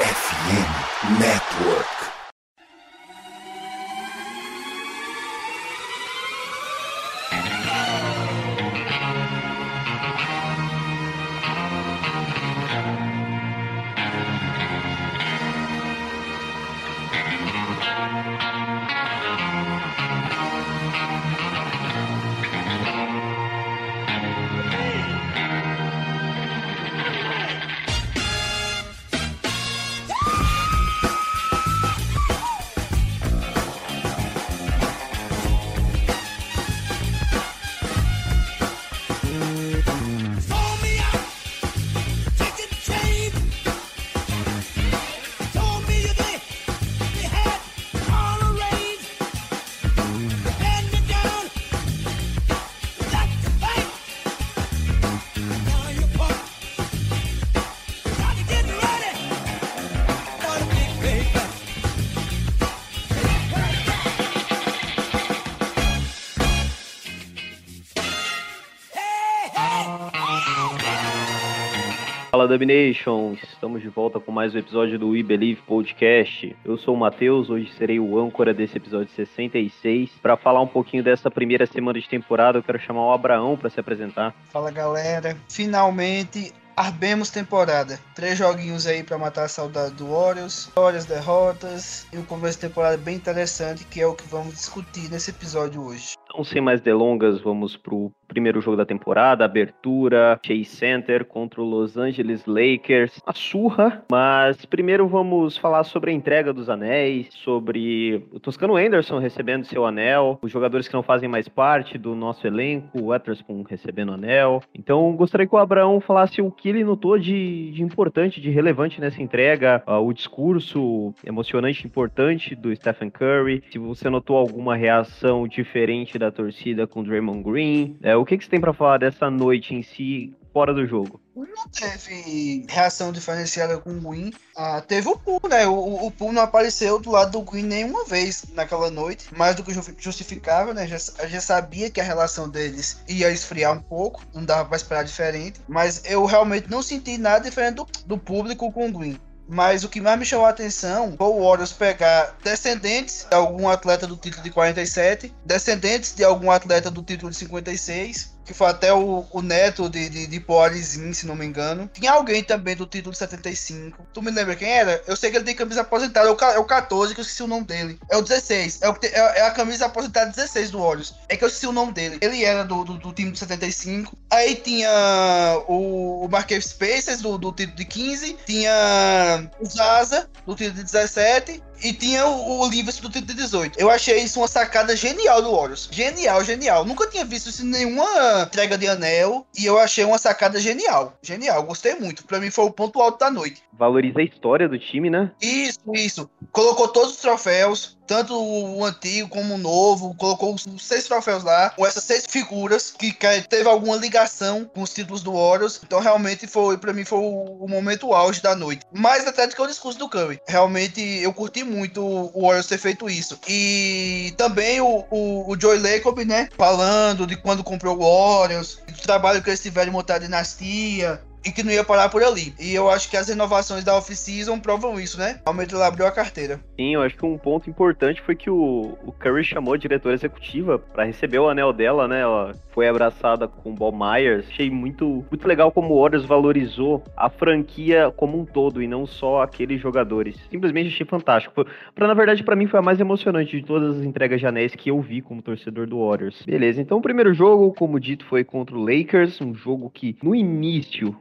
FM Network. Yeah. Fala Domination, estamos de volta com mais um episódio do We Believe Podcast. Eu sou o Matheus, hoje serei o âncora desse episódio 66. Para falar um pouquinho dessa primeira semana de temporada, eu quero chamar o Abraão para se apresentar. Fala galera, finalmente Arbemos temporada. Três joguinhos aí para matar a saudade do Warriors, vitórias, derrotas e um começo de temporada bem interessante que é o que vamos discutir nesse episódio hoje. Então, sem mais delongas, vamos pro primeiro jogo da temporada, abertura, Chase Center contra o Los Angeles Lakers. A surra, mas primeiro vamos falar sobre a entrega dos anéis, sobre o Toscano Anderson recebendo seu anel, os jogadores que não fazem mais parte do nosso elenco, o Wetherspoon recebendo anel. Então, gostaria que o Abraão falasse o que ele notou de, de importante, de relevante nessa entrega, uh, o discurso emocionante, importante do Stephen Curry, se você notou alguma reação diferente da torcida com o Draymond Green, é, o que, que você tem para falar dessa noite em si, fora do jogo? Não teve reação diferenciada com o Green. Ah, teve o Pool, né? O, o não apareceu do lado do Green nenhuma vez naquela noite, mais do que justificável, né? Já, já sabia que a relação deles ia esfriar um pouco, não dava para esperar diferente, mas eu realmente não senti nada diferente do, do público com o Green. Mas o que mais me chamou a atenção foi o Warriors pegar descendentes de algum atleta do título de 47, descendentes de algum atleta do título de 56, que foi até o, o neto de, de, de se não me engano. Tinha alguém também do título de 75. Tu me lembra quem era? Eu sei que ele tem camisa aposentada, é o, é o 14, que eu esqueci o nome dele. É o 16, é, o, é, é a camisa aposentada 16 do Olhos. É que eu esqueci o nome dele. Ele era do, do, do time de 75. Aí tinha o, o Marquês Spacers do, do título de 15. Tinha o Zaza do título de 17 e tinha o, o do título de 18. Eu achei isso uma sacada genial do Warriors. Genial, genial. Nunca tinha visto isso em nenhuma entrega de anel e eu achei uma sacada genial. Genial, gostei muito. Para mim foi o ponto alto da noite. Valoriza a história do time, né? Isso, isso. Colocou todos os troféus, tanto o antigo como o novo, colocou os seis troféus lá, com essas seis figuras que teve alguma ligação com os títulos do Warriors. Então realmente foi, para mim, foi o, momento auge da noite. Mais até do que o discurso do Curry. Realmente eu curti muito o Warriors ter feito isso. E também o, o, o Lacob, né? Falando de quando comprou o Warriors, do trabalho que eles tiveram em montar a dinastia, e que não ia parar por ali. E eu acho que as renovações da off-season provam isso, né? Realmente ela abriu a carteira. Sim, eu acho que um ponto importante foi que o, o Curry chamou a diretora executiva para receber o anel dela, né? Ela foi abraçada com o Bob Myers. Achei muito, muito legal como o Warriors valorizou a franquia como um todo e não só aqueles jogadores. Simplesmente achei fantástico. Para na verdade, para mim foi a mais emocionante de todas as entregas de anéis que eu vi como torcedor do Warriors. Beleza, então o primeiro jogo, como dito, foi contra o Lakers, um jogo que no início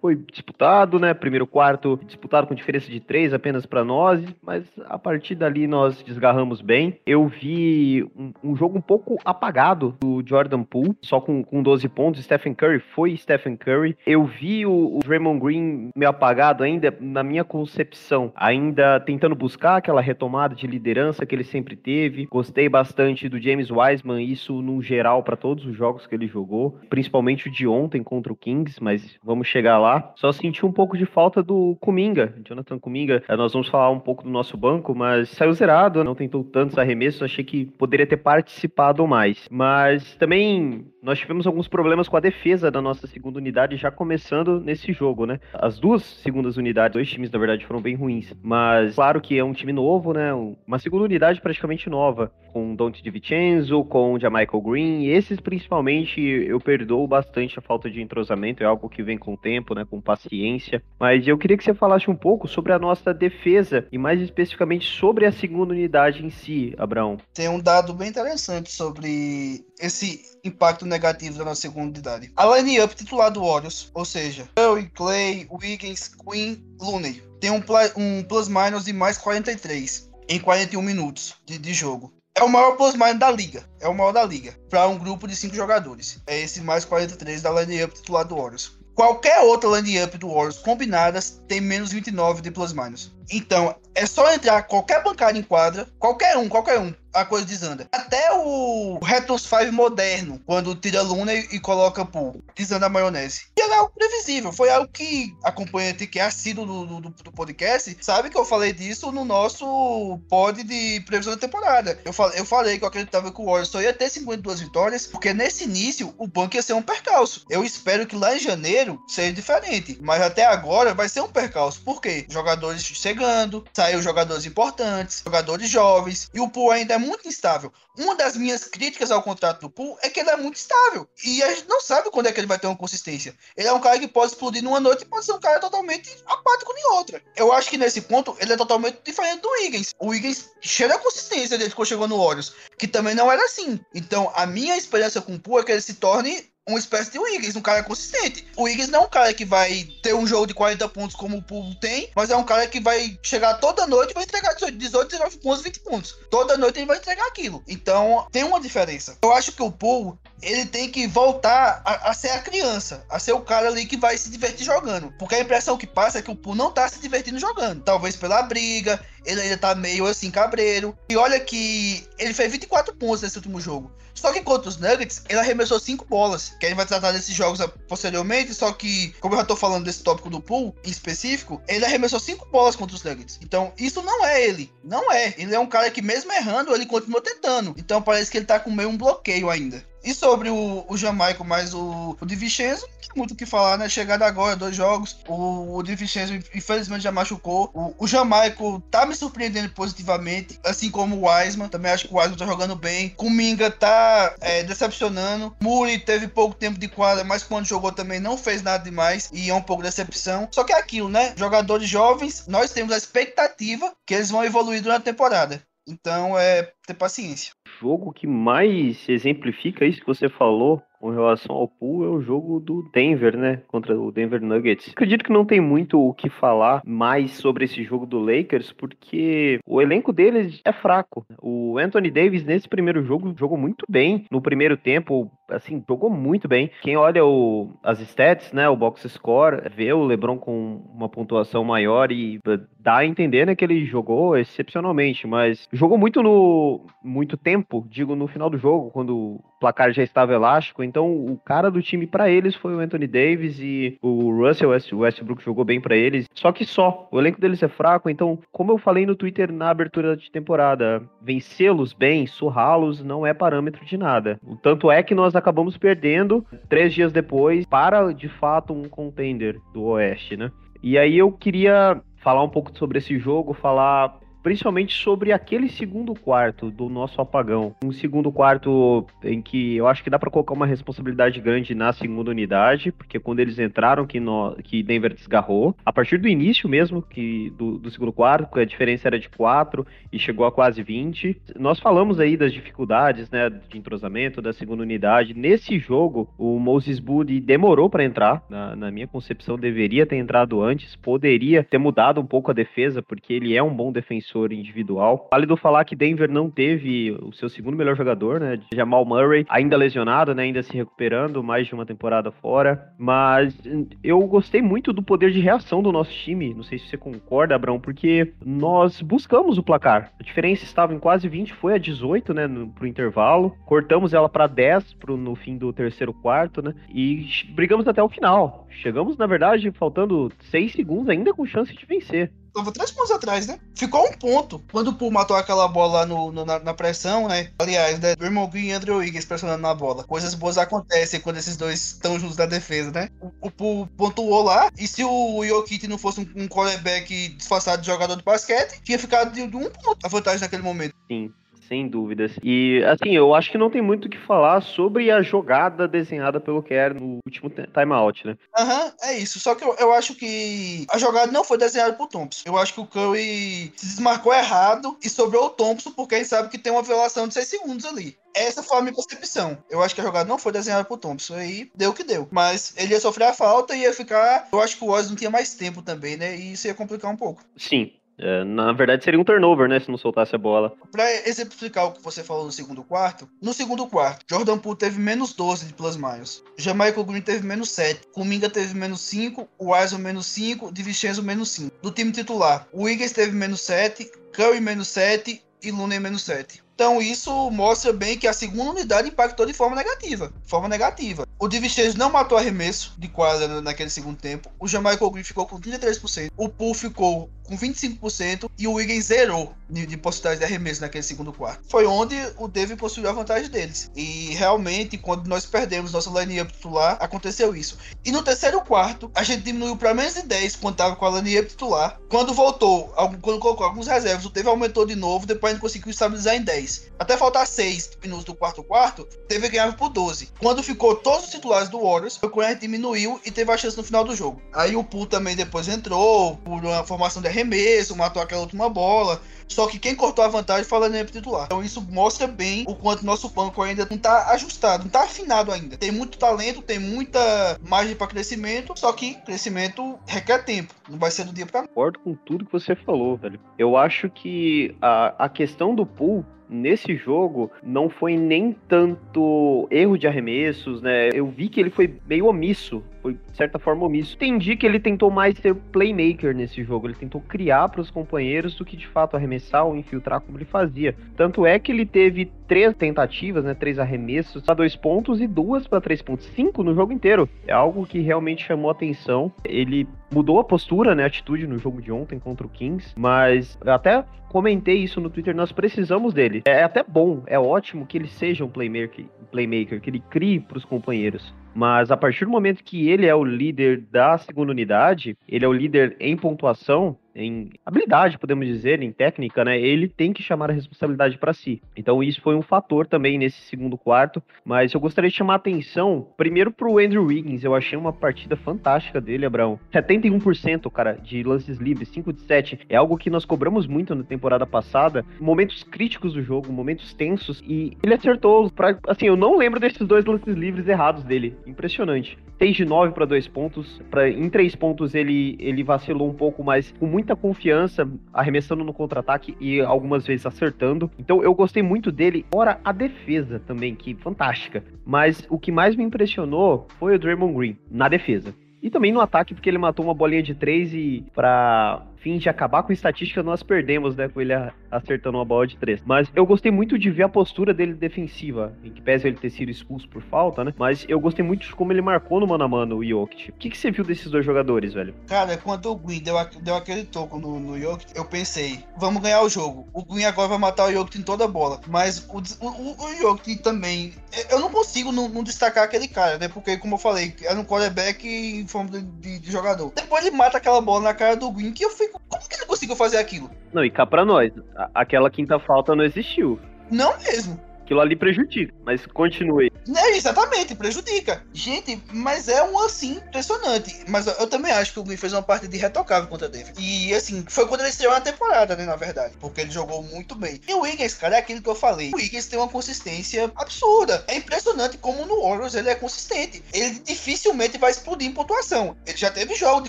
foi disputado, né? Primeiro quarto disputado com diferença de três apenas para nós, mas a partir dali nós desgarramos bem. Eu vi um, um, jogo um pouco apagado do Jordan Poole, só com, com 12 pontos. Stephen Curry foi Stephen Curry. Eu vi o, o Draymond Green meio apagado ainda, na minha concepção, ainda tentando buscar aquela retomada de liderança que ele sempre teve. Gostei bastante do James Wiseman, isso no geral para todos os jogos que ele jogou, principalmente o de ontem contra o Kings, mas vamos chegar lá lá. Só senti um pouco de falta do Kuminga, Jonathan Kuminga. É, nós vamos falar um pouco do nosso banco, mas saiu zerado, não tentou tantos arremessos, achei que poderia ter participado mais. Mas também nós tivemos alguns problemas com a defesa da nossa segunda unidade já começando nesse jogo, né? As duas segundas unidades, dois times na verdade foram bem ruins, mas claro que é um time novo, né? Uma segunda unidade praticamente nova, com Dante DiVincenzo, com Jamaica Green, esses principalmente eu perdoo bastante a falta de entrosamento, é algo que vem com o tempo, né? Com paciência. Mas eu queria que você falasse um pouco sobre a nossa defesa e mais especificamente sobre a segunda unidade em si, Abraão. Tem um dado bem interessante sobre esse impacto negativo da nossa segunda unidade. A line-up titular do Warriors, ou seja, Curry, Clay, Wiggins, Queen, Looney, tem um, um plus-minus de mais 43 em 41 minutos de, de jogo. É o maior plus-minus da liga. É o maior da liga. Para um grupo de 5 jogadores. É esse mais 43 da line-up titular do Warriors. Qualquer outra line-up do Warriors combinadas tem menos 29 de plus-minus. Então, é só entrar qualquer bancada em quadra, qualquer um, qualquer um, a coisa desanda. Até o Retos 5 moderno, quando tira Luna e, e coloca Pool, desanda a maionese. E era algo previsível, foi algo que acompanhante que é assíduo do, do, do, podcast, sabe que eu falei disso no nosso pod de previsão da temporada. Eu, falei, eu falei que eu acreditava que o Warriors só ia ter 52 vitórias, porque nesse início o banco ia ser um percalço. Eu espero que lá em janeiro seja diferente, mas até agora vai ser um percalço. Por quê? Jogadores chegando, saiu jogadores importantes, jogadores jovens, e o pool ainda é muito instável. Uma das minhas críticas ao contrato do Pool é que ele é muito estável. E a gente não sabe quando é que ele vai ter uma consistência. Ele é um cara que pode explodir numa noite e pode ser um cara totalmente apático em outra. Eu acho que nesse ponto ele é totalmente diferente do Wiggins. O Wiggins cheira a consistência desde que chegou no Warriors, que também não era assim. Então a minha esperança com o Pool é que ele se torne uma espécie de Wiggins, um cara consistente. O Wiggins não é um cara que vai ter um jogo de 40 pontos como o Poole tem, mas é um cara que vai chegar toda noite e vai entregar 18, 19 pontos, 20 pontos. Toda noite ele vai entregar aquilo. Então, tem uma diferença. Eu acho que o Poole ele tem que voltar a, a, ser a criança, a ser o cara ali que vai se divertir jogando. Porque a impressão que passa é que o Poole não tá se divertindo jogando. Talvez pela briga, ele ainda tá meio assim cabreiro. E olha que ele fez 24 pontos nesse último jogo. Só que contra os Nuggets, ele arremessou 5 bolas. Que a gente vai tratar desses jogos posteriormente. Só que, como eu já tô falando desse tópico do Poole em específico, ele arremessou 5 bolas contra os Nuggets. Então, isso não é ele. Não é. Ele é um cara que, mesmo errando, ele continua tentando. Então, parece que ele tá com meio um bloqueio ainda. E sobre o, o Jamaico mais o, o Vincenzo, não tem muito o que falar, né? Chegada agora, dois jogos. O, o Vincenzo, infelizmente, já machucou. O, o Jamaico tá me surpreendendo positivamente, assim como o Wiseman. Também acho que o Wiseman tá jogando bem. Kuminga tá é, decepcionando. Muri teve pouco tempo de quadra, mas quando jogou também não fez nada demais. E é um pouco decepção. Só que é aquilo, né? Jogadores jovens, nós temos a expectativa que eles vão evoluir durante a temporada. Então é ter paciência. O jogo que mais exemplifica isso que você falou com relação ao pool é o jogo do Denver, né? Contra o Denver Nuggets. Acredito que não tem muito o que falar mais sobre esse jogo do Lakers, porque o elenco deles é fraco. O Anthony Davis, nesse primeiro jogo, jogou muito bem. No primeiro tempo, assim, jogou muito bem. Quem olha o, as stats, né? O box score, vê o LeBron com uma pontuação maior e dá a entender né, que ele jogou excepcionalmente, mas jogou muito no muito tempo, digo, no final do jogo, quando o placar já estava elástico então, o cara do time para eles foi o Anthony Davis e o Russell Westbrook jogou bem para eles. Só que só, o elenco deles é fraco. Então, como eu falei no Twitter na abertura de temporada, vencê-los bem, surrá-los, não é parâmetro de nada. O tanto é que nós acabamos perdendo três dias depois para, de fato, um contender do Oeste, né? E aí eu queria falar um pouco sobre esse jogo, falar principalmente sobre aquele segundo quarto do nosso apagão. Um segundo quarto em que eu acho que dá para colocar uma responsabilidade grande na segunda unidade, porque quando eles entraram que, no, que Denver desgarrou, a partir do início mesmo que do, do segundo quarto, a diferença era de 4 e chegou a quase 20. Nós falamos aí das dificuldades, né, de entrosamento da segunda unidade. Nesse jogo, o Moses Budi demorou para entrar, na, na minha concepção deveria ter entrado antes, poderia ter mudado um pouco a defesa, porque ele é um bom defensor defensor individual. Válido falar que Denver não teve o seu segundo melhor jogador, né? Jamal Murray, ainda lesionado, né? Ainda se recuperando, mais de uma temporada fora. Mas eu gostei muito do poder de reação do nosso time. Não sei se você concorda, Abrão, porque nós buscamos o placar. A diferença estava em quase 20, foi a 18, né? No, pro intervalo. Cortamos ela para 10 pro, no fim do terceiro quarto, né? E brigamos até o final. Chegamos, na verdade, faltando 6 segundos ainda com chance de vencer tava três pontos atrás, né? Ficou um ponto quando o Poole matou aquela bola no, no na, na, pressão, né? Aliás, né? Draymond Green e Andrew Wiggins pressionando na bola. Coisas boas acontecem quando esses dois estão juntos na defesa, né? O, o Poole pontuou lá, e se o Jokic não fosse um, um quarterback disfarçado de jogador de basquete, tinha ficado de, de um ponto a vantagem naquele momento. Sim. Sem dúvidas. E, assim, eu acho que não tem muito o que falar sobre a jogada desenhada pelo Kerr no último timeout, né? Aham, uhum, é isso. Só que eu, eu acho que a jogada não foi desenhada por Thompson. Eu acho que o Curry se desmarcou errado e sobrou o Thompson porque ele sabe que tem uma violação de 6 segundos ali. Essa foi a minha concepção. Eu acho que a jogada não foi desenhada por Thompson. Aí deu o que deu. Mas ele ia sofrer a falta e ia ficar. Eu acho que o Oz não tinha mais tempo também, né? E isso ia complicar um pouco. Sim, é, na verdade, seria um turnover, né? Se não soltasse a bola. Para exemplificar o que você falou no segundo quarto, no segundo quarto, Jordan Poole teve menos 12 de plus minus. Jamaica Green teve menos 7. Kuminga teve menos 5. O Wiseman menos 5. Divincenzo menos 5. Do time titular, o Wiggins teve menos 7. Curry menos 7. E Looney menos 7. Então isso mostra bem que a segunda unidade impactou de forma negativa. Forma negativa. O Divichês não matou arremesso de quadra naquele segundo tempo. O Jamaica Green ficou com 33%. O Poole ficou com 25% e o Wiggins zerou de, de possibilidade de arremesso naquele segundo quarto. Foi onde o David possuiu a vantagem deles. E realmente, quando nós perdemos nossa lineup titular, aconteceu isso. E no terceiro quarto, a gente diminuiu para menos de 10 quando estava com a lineup titular. Quando voltou, quando colocou alguns reservas, o David aumentou de novo, depois a gente conseguiu estabilizar em 10. Até faltar 6 minutos do quarto quarto, teve ganhava por 12. Quando ficou todos os titulares do Warriors, o Curry diminuiu e teve a chance no final do jogo. Aí o Poole também depois entrou por uma formação de arremesso, matou aquela última bola. Só que quem cortou a vantagem foi a lineup titular. Então isso mostra bem o quanto nosso banco ainda não está ajustado, não está afinado ainda. Tem muito talento, tem muita margem para crescimento, só que crescimento requer tempo. Não vai ser do dia para Concordo com tudo que você falou, velho. Eu acho que a, a questão do pool nesse jogo não foi nem tanto erro de arremessos, né? Eu vi que ele foi meio omisso, foi de certa forma omisso. Entendi que ele tentou mais ser playmaker nesse jogo, ele tentou criar para os companheiros do que de fato arremessar ou infiltrar como ele fazia. Tanto é que ele teve três tentativas, né? Três arremessos para dois pontos e duas para três pontos, cinco no jogo inteiro. É algo que realmente chamou atenção. Ele mudou a postura, né? A atitude no jogo de ontem contra o Kings, mas até comentei isso no Twitter, nós precisamos dele. É até bom, é ótimo que ele seja um playmaker, playmaker que ele crie para os companheiros. Mas a partir do momento que ele é o líder da segunda unidade, ele é o líder em pontuação, em habilidade, podemos dizer, em técnica, né? Ele tem que chamar a responsabilidade para si. Então isso foi um fator também nesse segundo quarto, mas eu gostaria de chamar a atenção primeiro pro Andrew Wiggins. Eu achei uma partida fantástica dele, Abraão. 71%, cara, de lances livres, 5 de 7. É algo que nós cobramos muito na temporada passada, momentos críticos do jogo, momentos tensos e ele acertou para assim, eu não lembro desses dois lances livres errados dele. Impressionante. 6 de 9 para dois pontos, para em três pontos ele ele vacilou um pouco, mas com muito muita confiança, arremessando no contra-ataque e algumas vezes acertando. Então eu gostei muito dele, fora a defesa também, que fantástica. Mas o que mais me impressionou foi o Draymond Green na defesa. E também no ataque, porque ele matou uma bolinha de três e para fim de acabar com estatística, nós perdemos, né, com ele acertando uma bola de três. Mas eu gostei muito de ver a postura dele defensiva, em que pese ele ter sido expulso por falta, né? Mas eu gostei muito de como ele marcou no mano a mano o Jokic. O que, que você viu desses dois jogadores, velho? Cara, quando o Green deu, deu aquele toco no, no Jokic, eu pensei, vamos ganhar o jogo. O Green agora vai matar o Jokic em toda a bola. Mas o, o, o Jokic também, eu não consigo não, não, destacar aquele cara, né? Porque, como eu falei, era um quarterback em forma de, de, de jogador. Depois ele mata aquela bola na cara do Green, que eu fico como que ele conseguiu fazer aquilo? Não, e cá pra nós, aquela quinta falta não existiu. Não mesmo. Aquilo ali prejudica, mas continue. É, exatamente, prejudica. Gente, mas é um assim impressionante. Mas eu, também acho que o Green fez uma partida irretocável contra o Denver. E assim, foi quando ele estreou na temporada, né, na verdade. Porque ele jogou muito bem. E o Wiggins, cara, é aquilo que eu falei. O Wiggins tem uma consistência absurda. É impressionante como no Warriors ele é consistente. Ele dificilmente vai explodir em pontuação. Ele já teve jogo de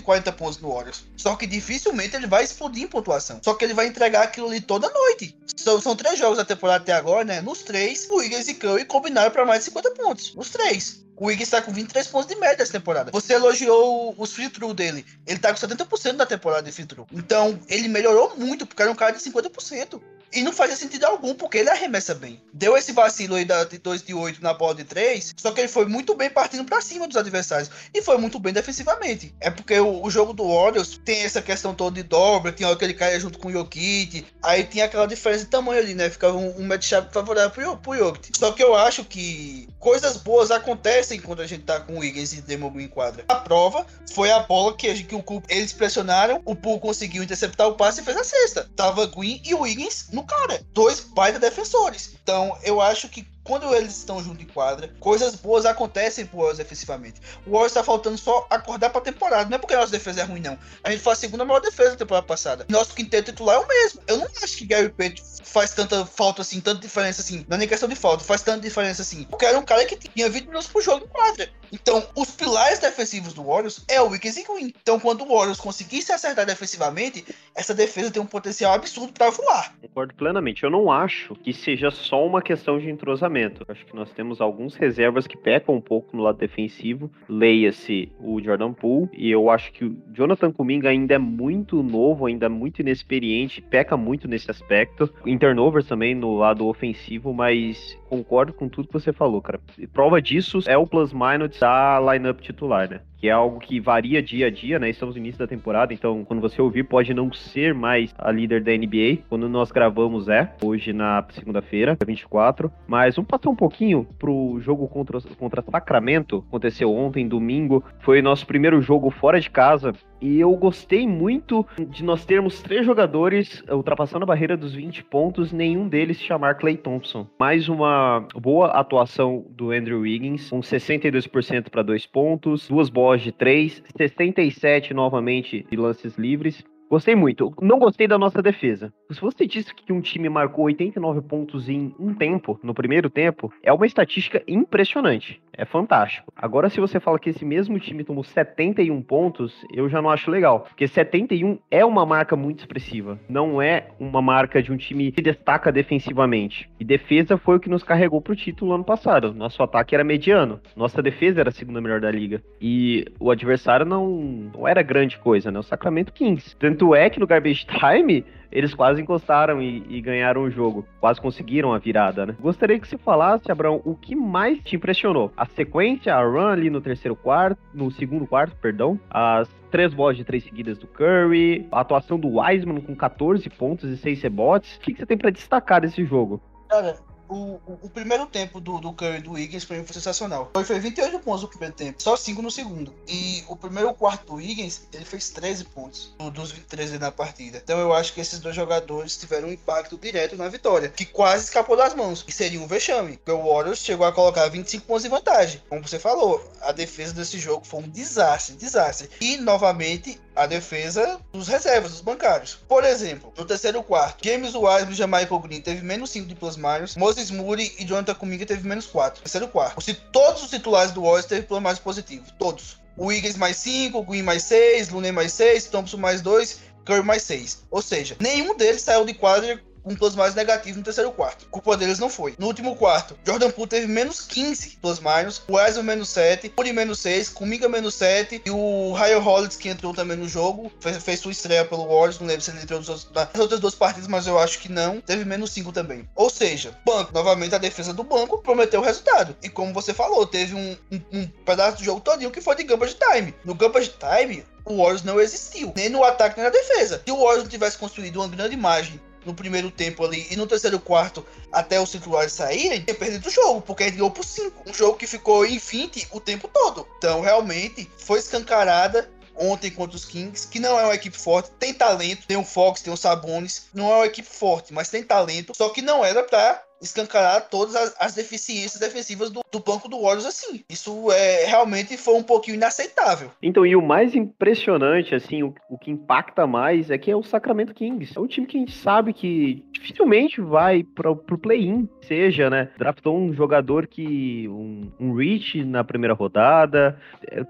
40 pontos no Warriors. Só que dificilmente ele vai explodir em pontuação. Só que ele vai entregar aquilo ali toda noite. São, são três jogos da temporada até agora, né? Nos três, o Wiggins e Curry combinaram para mais de 50 pontos. Nos três. O Wiggins tá com 23 pontos de média essa temporada. Você elogiou os free throw dele. Ele tá com 70% da temporada de free throw. Então, ele melhorou muito, porque era um cara de 50%. E não fazia sentido algum, porque ele arremessa bem. Deu esse vacilo aí da, de 2 de 8 na bola de 3, só que ele foi muito bem partindo para cima dos adversários. E foi muito bem defensivamente. É porque o, o jogo do Warriors tem essa questão toda de dobra, tinha hora que ele caia junto com o Jokic, aí tinha aquela diferença de tamanho ali, né? Ficava um, um matchup favorável pro, pro Jokic. Só que eu acho que coisas boas acontecem quando a gente tá com o Wiggins e Demon em quadra. A prova foi a bola que, que o eles pressionaram, o Poole conseguiu interceptar o passe e fez a cesta. Tava Green e o Wiggins no cara. Dois baita defensores. Então, eu acho que quando eles estão junto em quadra, coisas boas acontecem pro Warriors defensivamente. O Warriors tá faltando só acordar pra temporada. Não é porque a nossa defesa é ruim, não. A gente faz a segunda maior defesa da temporada passada. Nosso quinteto titular é o mesmo. Eu não acho que Gary Payton faz tanta falta assim, tanta diferença assim. Não é nem questão de falta, faz tanta diferença assim. Porque era um cara que tinha 20 minutos pro jogo em quadra. Então, os pilares defensivos do Warriors é o Wiggins e Green. Então, quando o Warriors conseguir se acertar defensivamente, essa defesa tem um potencial absurdo para voar. Concordo plenamente. Eu não acho que seja só uma questão de entrosamento. Eu acho que nós temos alguns reservas que pecam um pouco no lado defensivo. Leia-se o Jordan Poole. E eu acho que o Jonathan Kuminga ainda é muito novo, ainda é muito inexperiente, peca muito nesse aspecto. Em turnovers também no lado ofensivo, mas concordo com tudo que você falou, cara. Prova disso é o plus-minus da lineup titular, né? que é algo que varia dia a dia, né? Estamos no início da temporada, então quando você ouvir pode não ser mais a líder da NBA. Quando nós gravamos é, hoje na segunda-feira, 24. Mas vamos passar um pouquinho pro jogo contra, contra Sacramento, aconteceu ontem, domingo. Foi nosso primeiro jogo fora de casa e eu gostei muito de nós termos três jogadores ultrapassando a barreira dos 20 pontos, nenhum deles chamar Clay Thompson. Mais uma boa atuação do Andrew Wiggins, com 62% para dois pontos, duas bolas de três, 67 novamente de lances livres. Gostei muito. Não gostei da nossa defesa. Se você disse que um time marcou 89 pontos em um tempo, no primeiro tempo, é uma estatística impressionante. É fantástico. Agora, se você fala que esse mesmo time tomou 71 pontos, eu já não acho legal. Porque 71 é uma marca muito expressiva. Não é uma marca de um time que destaca defensivamente. E defesa foi o que nos carregou pro título ano passado. Nosso ataque era mediano. Nossa defesa era a segunda melhor da liga. E o adversário não, não era grande coisa, né? O Sacramento Kings. Tanto é que no Garbage Time eles quase encostaram e, e, ganharam o jogo. Quase conseguiram a virada, né? Gostaria que você falasse, Abraão, o que mais te impressionou? A sequência, a run ali no terceiro quarto, no segundo quarto, perdão, as três bolas de três seguidas do Curry, a atuação do Wiseman com 14 pontos e 6 rebotes. O que, que você tem para destacar desse jogo? Cara, o, o, primeiro tempo do, do Curry do Wiggins pra mim foi sensacional. Ele fez 28 pontos no primeiro tempo, só 5 no segundo. E o primeiro quarto do Wiggins, ele fez 13 pontos dos 23 na partida. Então eu acho que esses dois jogadores tiveram um impacto direto na vitória, que quase escapou das mãos. E seria um vexame, porque o Warriors chegou a colocar 25 pontos de vantagem. Como você falou, a defesa desse jogo foi um desastre, desastre. E novamente a defesa dos reservas, dos bancários. Por exemplo, no terceiro quarto, James Wiseman e Jamaica Green teve menos 5 de plus minus, Moody e Jonathan Kuminga teve menos 4. Terceiro quarto. Se todos os titulares do Warriors teve plus minus positivo, todos. O Wiggins mais 5, Green mais 6, Looney mais 6, Thompson mais 2, Curry mais 6. Ou seja, nenhum deles saiu de quadra um plus mais negativo no terceiro quarto. Culpa deles não foi. No último quarto, Jordan Poole teve menos 15 plus minus, o Wesley menos 7, Puri menos 6, Kuminga menos 7 e o Ryan Hollins que entrou também no jogo, fez, fez sua estreia pelo Warriors, não lembro se ele entrou nas outras duas partidas, mas eu acho que não, teve menos 5 também. Ou seja, banco, novamente a defesa do banco prometeu o resultado. E como você falou, teve um, um, um pedaço do jogo todinho que foi de gambas de time. No gambas de time, o Warriors não existiu, nem no ataque nem na defesa. Se o Warriors não tivesse construído uma grande imagem no primeiro tempo ali e no terceiro quarto até os titulares saírem, tinha perdido o jogo, porque ele ganhou por 5. Um jogo que ficou em 20 o tempo todo. Então, realmente, foi escancarada ontem contra os Kings, que não é uma equipe forte, tem talento, tem o Fox, tem o Sabonis, não é uma equipe forte, mas tem talento, só que não era pra escancarar todas as, as deficiências defensivas do, do, banco do Warriors assim. Isso é realmente foi um pouquinho inaceitável. Então, e o mais impressionante, assim, o, o que impacta mais é que é o Sacramento Kings. É um time que a gente sabe que dificilmente vai para pro play-in, seja, né? Draftou um jogador que. um, um na primeira rodada,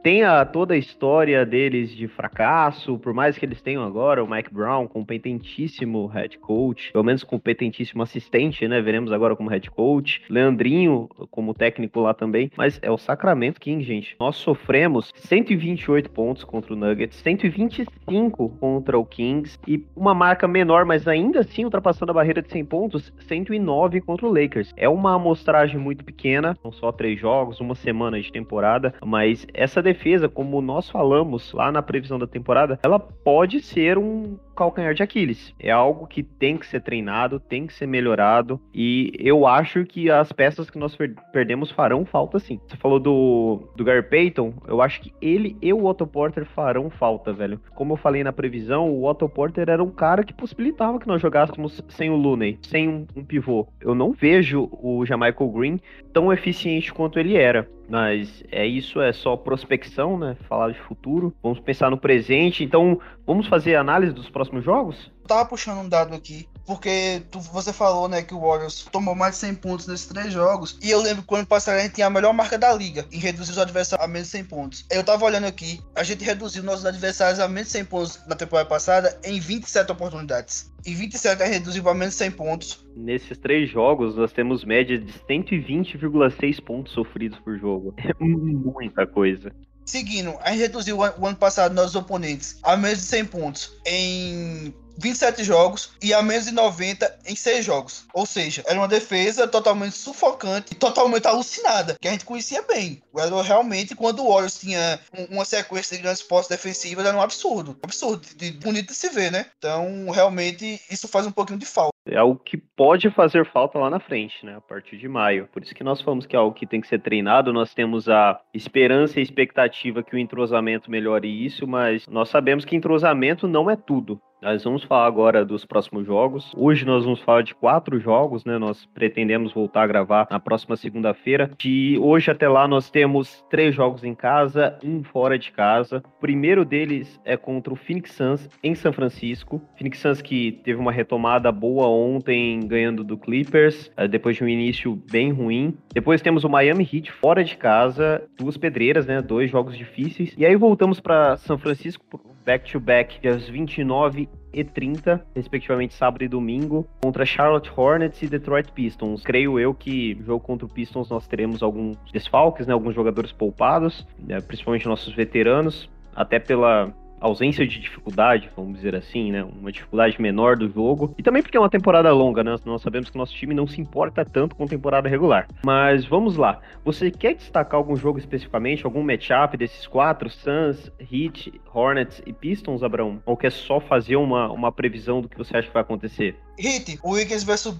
tem a, toda a história deles de fracasso, por mais que eles tenham agora o Mike Brown, competentíssimo head coach, pelo menos competentíssimo assistente, né? Veremos agora como head coach. Leandrinho como técnico lá também. Mas é o Sacramento King, gente. Nós sofremos 128 pontos contra o Nuggets, 125 contra o Kings e uma marca menor, mas ainda assim ultrapassando a barreira de 100 pontos, 109 contra o Lakers. É uma amostragem muito pequena, são só três jogos, uma semana de temporada, mas essa defesa, como nós falamos lá na previsão da temporada, ela pode ser um calcanhar de Aquiles. É algo que tem que ser treinado, tem que ser melhorado. E eu acho que as peças que nós perdemos farão falta sim. Você falou do, do Gary Payton, eu acho que ele e o Otto Porter farão falta, velho. Como eu falei na previsão, o Otto Porter era um cara que possibilitava que nós jogássemos sem o Looney, sem um, um pivô. Eu não vejo o Jamaica Green tão eficiente quanto ele era. Mas é isso, é só prospecção, né? Falar de futuro. Vamos pensar no presente. Então, vamos fazer análise dos próximos jogos? tava puxando um dado aqui, porque tu, você falou, né, que o Warriors tomou mais de 100 pontos nesses três jogos, e eu lembro que quando passado a gente tinha a melhor marca da liga em reduzir os adversários a menos de 100 pontos. Eu tava olhando aqui, a gente reduziu nossos adversários a menos de 100 pontos na temporada passada em 27 oportunidades. Em 27 a reduziu para menos de 100 pontos. Nesses três jogos, nós temos média de 120,6 pontos sofridos por jogo. É muita coisa. Seguindo, a gente reduziu o ano passado nossos oponentes a menos de 100 pontos em 27 jogos e a menos de 90 em 6 jogos. Ou seja, era uma defesa totalmente sufocante, totalmente alucinada, que a gente conhecia bem. Realmente quando o Warriors tinha uma sequência de grandes postos defensivas, era um absurdo. Absurdo, de, bonito de se ver, né? Então, realmente, isso faz um pouquinho de falta. É algo que pode fazer falta lá na frente, né? A partir de maio. Por isso que nós falamos que é algo que tem que ser treinado. Nós temos a esperança e expectativa que o entrosamento melhore isso, mas nós sabemos que entrosamento não é tudo. Nós vamos falar agora dos próximos jogos. Hoje nós vamos falar de quatro jogos, né? Nós pretendemos voltar a gravar na próxima segunda-feira. De hoje até lá nós temos três jogos em casa, um fora de casa. O primeiro deles é contra o Phoenix Suns em São Francisco. Phoenix Suns que teve uma retomada boa ontem, ganhando do Clippers, eh, depois de um início bem ruim. Depois temos o Miami Heat fora de casa, duas pedreiras, né? Dois jogos difíceis. E aí voltamos para São Francisco back-to-back -back, dias 29 e 30, respectivamente sábado e domingo, contra Charlotte Hornets e Detroit Pistons. Creio eu que jogo contra o Pistons nós teremos alguns desfalques, né, alguns jogadores poupados, né, principalmente nossos veteranos, até pela ausência de dificuldade, vamos dizer assim, né? Uma dificuldade menor do jogo. E também porque é uma temporada longa, né? Nós sabemos que nosso time não se importa tanto com temporada regular. Mas vamos lá. Você quer destacar algum jogo especificamente, algum matchup desses quatro? Suns, Heat, Hornets e Pistons, Abraão? Ou quer só fazer uma, uma previsão do que você acha que vai acontecer? Hit, o Wiggins versus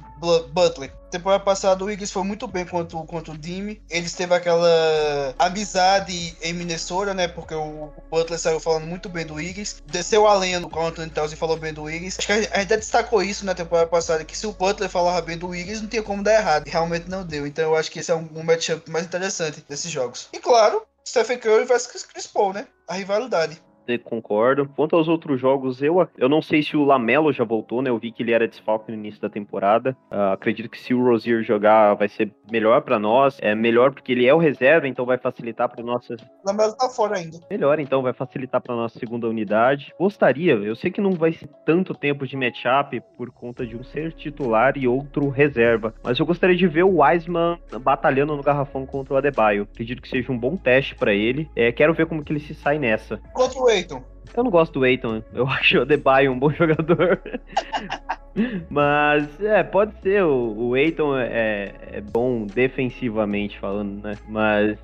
Butler. Temporada passada o Wiggins foi muito bem contra, contra o Dime. Eles teve aquela amizade em Minnesota, né? Porque o Butler saiu falando muito bem do Wiggins. Desceu a lenha no Anthony Towns e falou bem do Wiggins. Acho que a gente até destacou isso na temporada passada, que se o Butler falava bem do Wiggins, não tinha como dar errado. Realmente não deu. Então eu acho que esse é um matchup mais interessante desses jogos. E claro, Stephen Curry versus Chris Paul, né? A rivalidade concordo. Quanto aos outros jogos, eu, eu não sei se o Lamelo já voltou, né? Eu vi que ele era desfalque no início da temporada. Uh, acredito que se o Rozier jogar, vai ser melhor para nós. É melhor porque ele é o reserva, então vai facilitar para nossa. Lamelo tá fora ainda. Melhor, então vai facilitar para nossa segunda unidade. Gostaria, eu sei que não vai ser tanto tempo de matchup por conta de um ser titular e outro reserva, mas eu gostaria de ver o Wiseman batalhando no garrafão contra o Adebayo. Acredito que seja um bom teste para ele. É, quero ver como que ele se sai nessa. Contra o Eu não gosto do Aiton. Eu acho o Adebayo um bom jogador. Mas, é, pode ser. O, o Aiton é, é bom defensivamente falando, né? Mas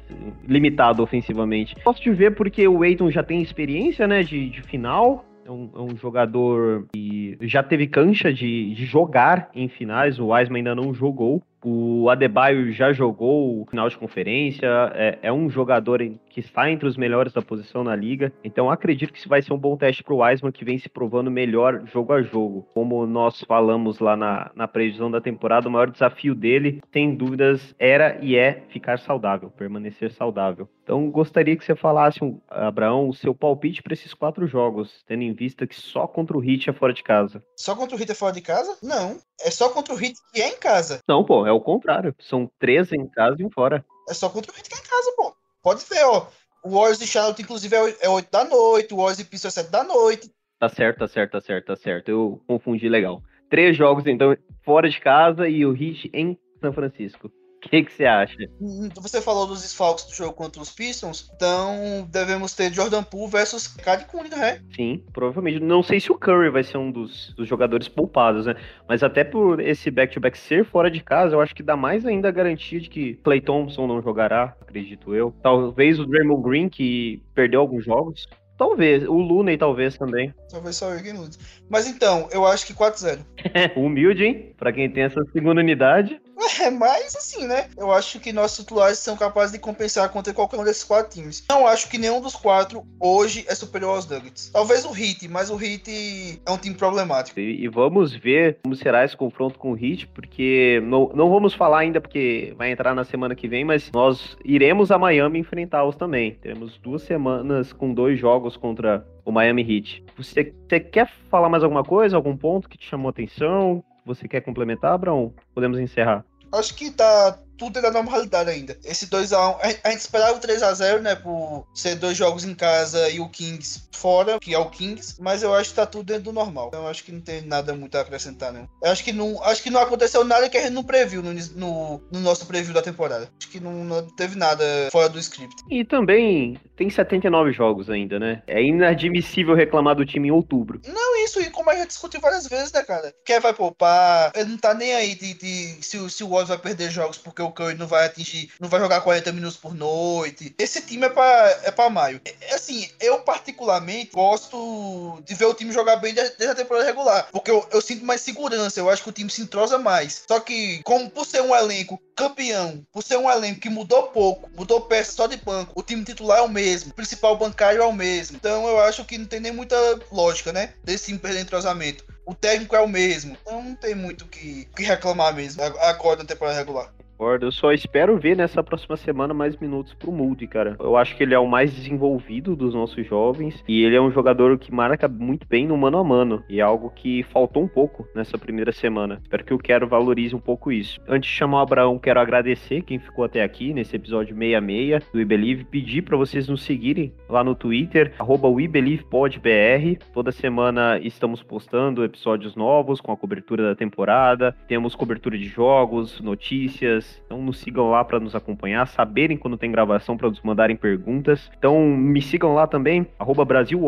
limitado ofensivamente. Posso te ver porque o Aiton já tem experiência, né? De, de final. É um, é um, jogador que já teve cancha de, de jogar em finais. O Wiseman ainda não jogou. O Adebayo já jogou final de conferência. É, é um jogador que está entre os melhores da posição na liga. Então acredito que isso vai ser um bom teste para o Wiseman, que vem se provando melhor jogo a jogo. Como nós falamos lá na, na previsão da temporada, o maior desafio dele, sem dúvidas, era e é ficar saudável, permanecer saudável. Então gostaria que você falasse, Abraão, o seu palpite para esses quatro jogos, tendo em vista que só contra o Heat é fora de casa. Só contra o Heat é fora de casa? Não. É só contra o Heat que é em casa. Não, pô, é o contrário. São três em casa e um fora. É só contra o Heat que é em casa, pô. Pode ver, ó. O Warriors de Charlotte, inclusive, é 8 da noite, o Warriors de Pistons é 7 da noite. Tá certo, tá certo, tá certo, tá certo. Eu confundi legal. Três jogos, então, fora de casa e o Heat em São Francisco. O que, que você acha? Hum, você falou dos desfalques do jogo contra os Pistons, então devemos ter Jordan Poole versus Cade Cunningham, né? Sim, provavelmente. Não sei se o Curry vai ser um dos, dos jogadores poupados, né? Mas até por esse back-to-back -back ser fora de casa, eu acho que dá mais ainda a garantia de que Clay Thompson não jogará, acredito eu. Talvez o Draymond Green, que perdeu alguns jogos, Talvez. O Looney, talvez também. Talvez só o Wiggin Mas então, eu acho que 4-0. Humilde, hein? Pra quem tem essa segunda unidade. É, mas assim, né? Eu acho que nossos titulares são capazes de compensar contra qualquer um desses quatro times. Não acho que nenhum dos quatro hoje é superior aos Nuggets. Talvez o Heat, mas o Heat é um time problemático. E, e vamos ver como será esse confronto com o Heat, porque não, não vamos falar ainda, porque vai entrar na semana que vem, mas nós iremos a Miami enfrentá-los também. Teremos duas semanas com dois jogos contra o Miami Heat. Você, você quer falar mais alguma coisa? Algum ponto que te chamou atenção? Você quer complementar, Abraão? Podemos encerrar. Acho que tá tudo é da normalidade ainda. Esse 2x1, a, gente esperava o 3x0, né? Por ser dois jogos em casa e o Kings fora, que é o Kings, mas eu acho que tá tudo dentro do normal. Então eu acho que não tem nada muito a acrescentar, né? Eu acho que não, acho que não aconteceu nada que a gente não previu no, no, no nosso preview da temporada. Acho que não, não, teve nada fora do script. E também tem 79 jogos ainda, né? É inadmissível reclamar do time em outubro. Não, isso, e como a gente discutiu várias vezes, né, cara? Quer vai poupar, ele não tá nem aí de, de se, se o Warriors vai perder jogos porque o Curry não vai atingir, não vai jogar 40 minutos por noite. Esse time é pra, é pra maio. É, assim, eu particularmente gosto de ver o time jogar bem desde a temporada regular, porque eu, eu sinto mais segurança, eu acho que o time se entrosa mais. Só que, como por ser um elenco campeão, por ser um elenco que mudou pouco, mudou peça só de banco, o time titular é o mesmo, o principal bancário é o mesmo. Então eu acho que não tem nem muita lógica, né? Desse time perder entrosamento. O técnico é o mesmo, então não tem muito o que, que reclamar mesmo. Acorda na temporada regular. Eu só espero ver nessa próxima semana mais minutos pro Moody, cara. Eu acho que ele é o mais desenvolvido dos nossos jovens e ele é um jogador que marca muito bem no mano a mano. E é algo que faltou um pouco nessa primeira semana. Espero que o Quero valorize um pouco isso. Antes de chamar o Abraão, quero agradecer quem ficou até aqui nesse episódio 66 do WeBelieve. Pedir para vocês nos seguirem lá no Twitter, arroba WeBelievePodBR. Toda semana estamos postando episódios novos com a cobertura da temporada. Temos cobertura de jogos, notícias então nos sigam lá para nos acompanhar, saberem quando tem gravação para nos mandarem perguntas. Então me sigam lá também, arroba Brasil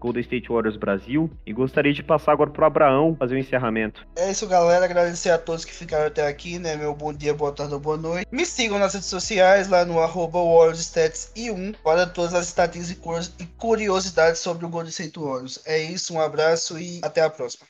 Golden State Brasil. E gostaria de passar agora pro Abraão fazer o encerramento. É isso, galera. Agradecer a todos que ficaram até aqui, né? Meu bom dia, boa tarde boa noite. Me sigam nas redes sociais, lá no arroba e 1 para todas as estatísticas e curiosidades sobre o Golden State Warriors. É isso, um abraço e até a próxima.